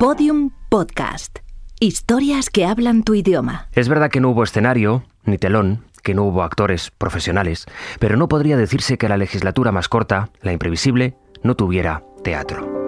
Podium Podcast. Historias que hablan tu idioma. Es verdad que no hubo escenario, ni telón, que no hubo actores profesionales, pero no podría decirse que la legislatura más corta, la imprevisible, no tuviera teatro.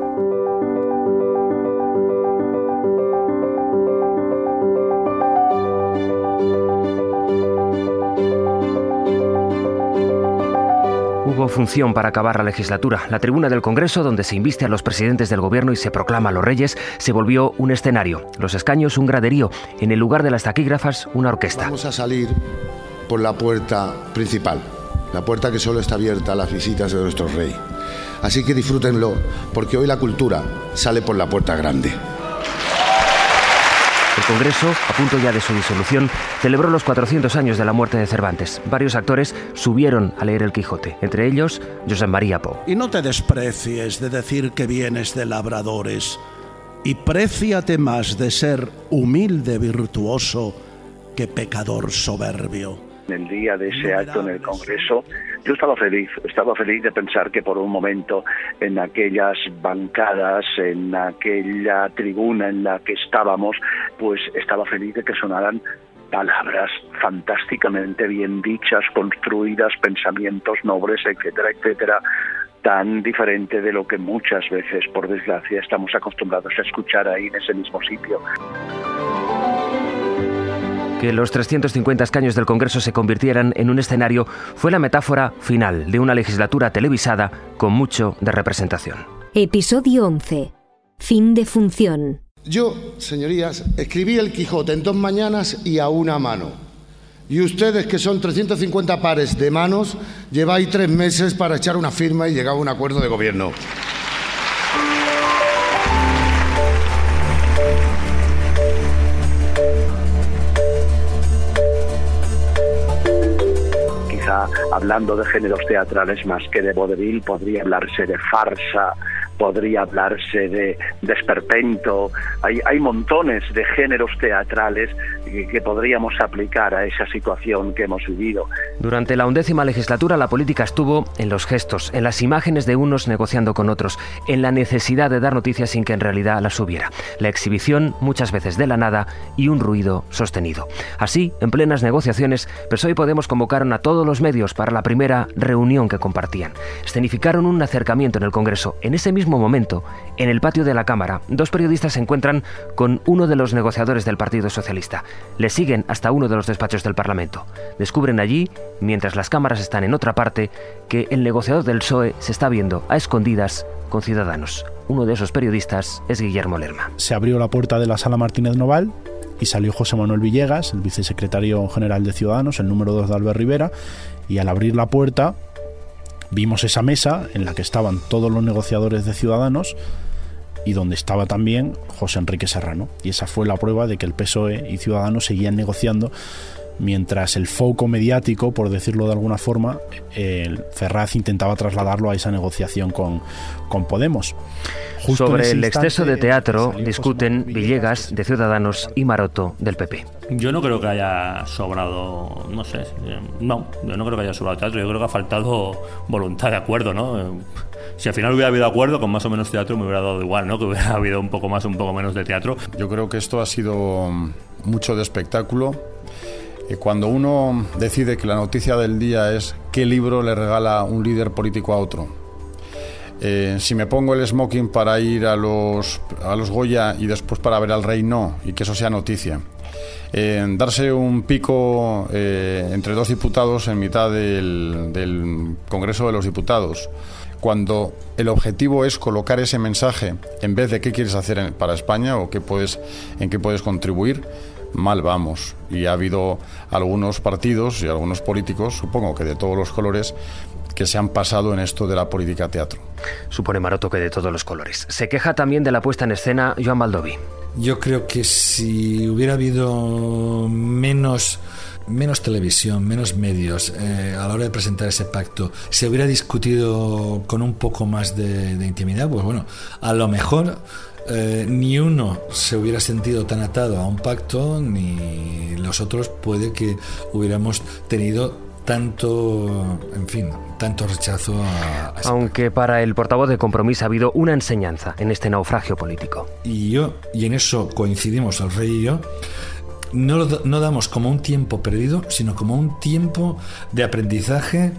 Función para acabar la legislatura. La tribuna del Congreso, donde se inviste a los presidentes del gobierno y se proclama a los reyes, se volvió un escenario. Los escaños un graderío. En el lugar de las taquígrafas, una orquesta. Vamos a salir por la puerta principal, la puerta que solo está abierta a las visitas de nuestro rey. Así que disfrútenlo, porque hoy la cultura sale por la puerta grande. El Congreso, a punto ya de su disolución, celebró los 400 años de la muerte de Cervantes. Varios actores subieron a leer El Quijote, entre ellos José María Po. Y no te desprecies de decir que vienes de labradores, y préciate más de ser humilde virtuoso que pecador soberbio el día de ese acto en el Congreso, yo estaba feliz, estaba feliz de pensar que por un momento en aquellas bancadas, en aquella tribuna en la que estábamos, pues estaba feliz de que sonaran palabras fantásticamente bien dichas, construidas, pensamientos nobles, etcétera, etcétera, tan diferente de lo que muchas veces, por desgracia, estamos acostumbrados a escuchar ahí en ese mismo sitio. Que los 350 escaños del Congreso se convirtieran en un escenario fue la metáfora final de una legislatura televisada con mucho de representación. Episodio 11. Fin de función. Yo, señorías, escribí el Quijote en dos mañanas y a una mano. Y ustedes, que son 350 pares de manos, lleváis tres meses para echar una firma y llegar a un acuerdo de gobierno. Hablando de géneros teatrales más que de vodevil, podría hablarse de farsa, podría hablarse de, desperpento. Hay, hay montones de géneros teatrales que, podríamos aplicar a esa situación que hemos vivido. Durante la undécima legislatura la política estuvo en los gestos, en las imágenes de unos negociando con otros, en la necesidad de dar noticias sin que en realidad las hubiera, la exhibición muchas veces de la nada y un ruido sostenido. Así, en plenas negociaciones, PSOE y Podemos convocaron a todos los medios para la primera reunión que compartían. Escenificaron un acercamiento en el Congreso. En ese mismo momento, en el patio de la Cámara, dos periodistas se encuentran con uno de los negociadores del Partido Socialista. Le siguen hasta uno de los despachos del Parlamento. Descubren allí, mientras las cámaras están en otra parte, que el negociador del PSOE se está viendo a escondidas con ciudadanos. Uno de esos periodistas es Guillermo Lerma. Se abrió la puerta de la sala Martínez Noval y salió José Manuel Villegas, el vicesecretario general de Ciudadanos, el número 2 de Albert Rivera, y al abrir la puerta vimos esa mesa en la que estaban todos los negociadores de Ciudadanos y donde estaba también José Enrique Serrano. Y esa fue la prueba de que el PSOE y Ciudadanos seguían negociando mientras el foco mediático, por decirlo de alguna forma, el Ferraz intentaba trasladarlo a esa negociación con, con Podemos. Sobre el exceso de teatro discuten Villegas de Ciudadanos y Maroto del PP. Yo no creo que haya sobrado, no sé, no, yo no creo que haya sobrado teatro, yo creo que ha faltado voluntad de acuerdo, ¿no? Si al final hubiera habido acuerdo con más o menos teatro me hubiera dado igual, ¿no? Que hubiera habido un poco más o un poco menos de teatro. Yo creo que esto ha sido mucho de espectáculo. Cuando uno decide que la noticia del día es qué libro le regala un líder político a otro, eh, si me pongo el smoking para ir a los, a los Goya y después para ver al rey, no, y que eso sea noticia. Eh, darse un pico eh, entre dos diputados en mitad del, del Congreso de los Diputados, cuando el objetivo es colocar ese mensaje en vez de qué quieres hacer para España o qué puedes, en qué puedes contribuir, mal vamos. Y ha habido algunos partidos y algunos políticos, supongo que de todos los colores, que se han pasado en esto de la política teatro. Supone Maroto que de todos los colores. Se queja también de la puesta en escena Joan Baldovi. Yo creo que si hubiera habido menos menos televisión, menos medios eh, a la hora de presentar ese pacto, se hubiera discutido con un poco más de, de intimidad, pues bueno, a lo mejor eh, ni uno se hubiera sentido tan atado a un pacto, ni los otros puede que hubiéramos tenido tanto, en fin, tanto rechazo a... Aunque para el portavoz de Compromís ha habido una enseñanza en este naufragio político. Y yo, y en eso coincidimos el rey y yo, no, no damos como un tiempo perdido, sino como un tiempo de aprendizaje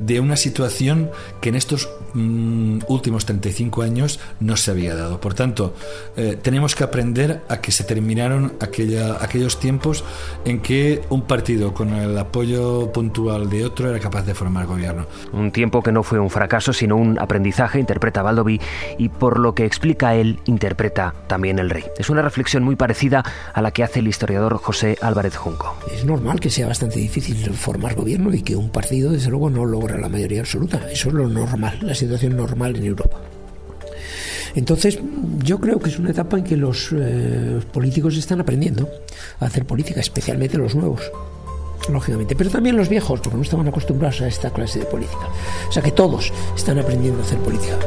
de una situación que en estos mm, últimos 35 años no se había dado. Por tanto, eh, tenemos que aprender a que se terminaron aquella, aquellos tiempos en que un partido con el apoyo puntual de otro era capaz de formar gobierno. Un tiempo que no fue un fracaso, sino un aprendizaje, interpreta Baldoví, y por lo que explica él, interpreta también el rey. Es una reflexión muy parecida a la que hace el historiador José Álvarez Junco. Es normal que sea bastante difícil formar gobierno y que un partido, desde luego, no logre la mayoría absoluta. Eso es lo normal, la situación normal en Europa. Entonces, yo creo que es una etapa en que los eh, políticos están aprendiendo a hacer política, especialmente los nuevos, lógicamente, pero también los viejos, porque no estaban acostumbrados a esta clase de política. O sea que todos están aprendiendo a hacer política.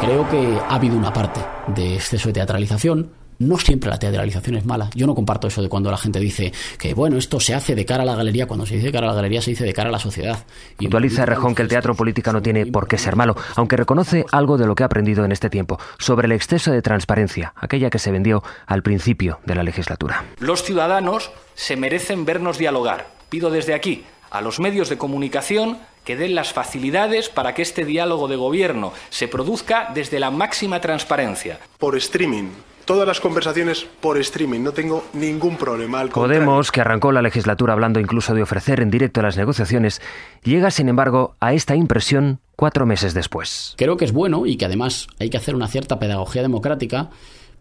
Creo que ha habido una parte de exceso de teatralización, no siempre la teatralización es mala. Yo no comparto eso de cuando la gente dice que, bueno, esto se hace de cara a la galería. Cuando se dice de cara a la galería, se dice de cara a la sociedad. Y Puntualiza Rejón que el teatro político no tiene por qué ser malo, aunque reconoce algo de lo que ha aprendido en este tiempo, sobre el exceso de transparencia, aquella que se vendió al principio de la legislatura. Los ciudadanos se merecen vernos dialogar. Pido desde aquí a los medios de comunicación que den las facilidades para que este diálogo de gobierno se produzca desde la máxima transparencia. Por streaming todas las conversaciones por streaming, no tengo ningún problema. Al Podemos, que arrancó la legislatura hablando incluso de ofrecer en directo las negociaciones, llega sin embargo a esta impresión cuatro meses después. Creo que es bueno y que además hay que hacer una cierta pedagogía democrática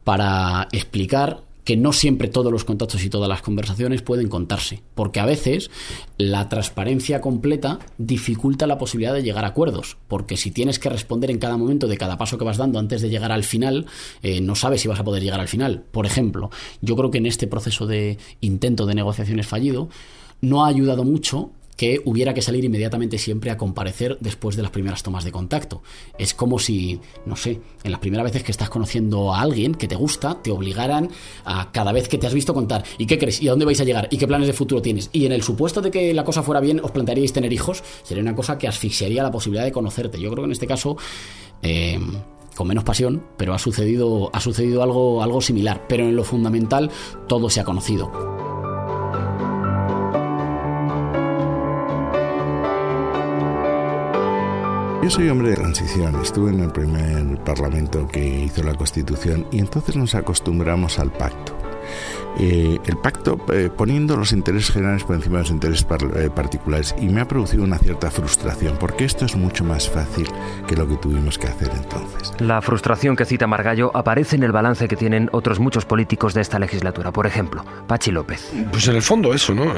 para explicar que no siempre todos los contactos y todas las conversaciones pueden contarse, porque a veces la transparencia completa dificulta la posibilidad de llegar a acuerdos, porque si tienes que responder en cada momento de cada paso que vas dando antes de llegar al final, eh, no sabes si vas a poder llegar al final. Por ejemplo, yo creo que en este proceso de intento de negociaciones fallido, no ha ayudado mucho que hubiera que salir inmediatamente siempre a comparecer después de las primeras tomas de contacto. Es como si, no sé, en las primeras veces que estás conociendo a alguien que te gusta, te obligaran a cada vez que te has visto contar, ¿y qué crees? ¿Y a dónde vais a llegar? ¿Y qué planes de futuro tienes? Y en el supuesto de que la cosa fuera bien, os plantearíais tener hijos, sería una cosa que asfixiaría la posibilidad de conocerte. Yo creo que en este caso... Eh, con menos pasión, pero ha sucedido, ha sucedido algo, algo similar. Pero en lo fundamental, todo se ha conocido. Yo soy hombre de transición, estuve en el primer parlamento que hizo la Constitución y entonces nos acostumbramos al pacto. Eh, el pacto eh, poniendo los intereses generales por encima de los intereses eh, particulares y me ha producido una cierta frustración porque esto es mucho más fácil que lo que tuvimos que hacer entonces. La frustración que cita Margallo aparece en el balance que tienen otros muchos políticos de esta legislatura, por ejemplo, Pachi López. Pues en el fondo eso, ¿no?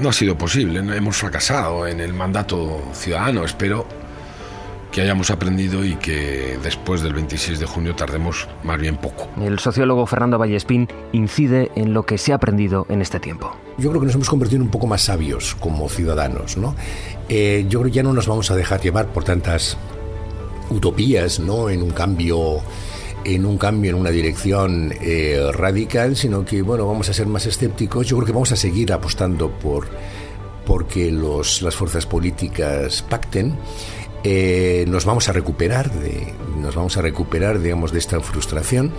no ha sido posible, hemos fracasado en el mandato ciudadano, espero que hayamos aprendido y que después del 26 de junio tardemos más bien poco. El sociólogo Fernando Vallespín incide en lo que se ha aprendido en este tiempo. Yo creo que nos hemos convertido en un poco más sabios como ciudadanos. ¿no? Eh, yo creo que ya no nos vamos a dejar llevar por tantas utopías ¿no? en un cambio en un cambio en una dirección eh, radical, sino que bueno, vamos a ser más escépticos. Yo creo que vamos a seguir apostando por porque los, las fuerzas políticas pacten eh, nos vamos a recuperar de nos vamos a recuperar digamos de esta frustración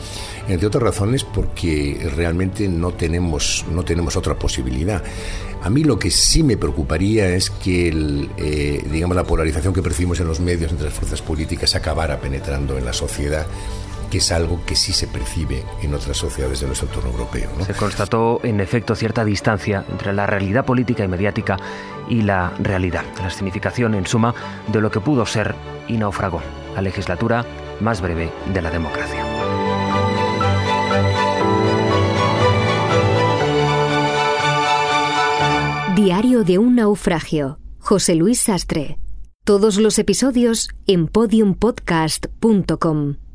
entre otras razones porque realmente no tenemos no tenemos otra posibilidad. A mí lo que sí me preocuparía es que el, eh, digamos la polarización que percibimos en los medios entre las fuerzas políticas acabara penetrando en la sociedad que es algo que sí se percibe en otras sociedades de nuestro entorno europeo. Se constató, en efecto, cierta distancia entre la realidad política y mediática y la realidad, la significación, en suma, de lo que pudo ser y naufragó la legislatura más breve de la democracia. Diario de un naufragio. José Luis Sastre. Todos los episodios en podiumpodcast.com.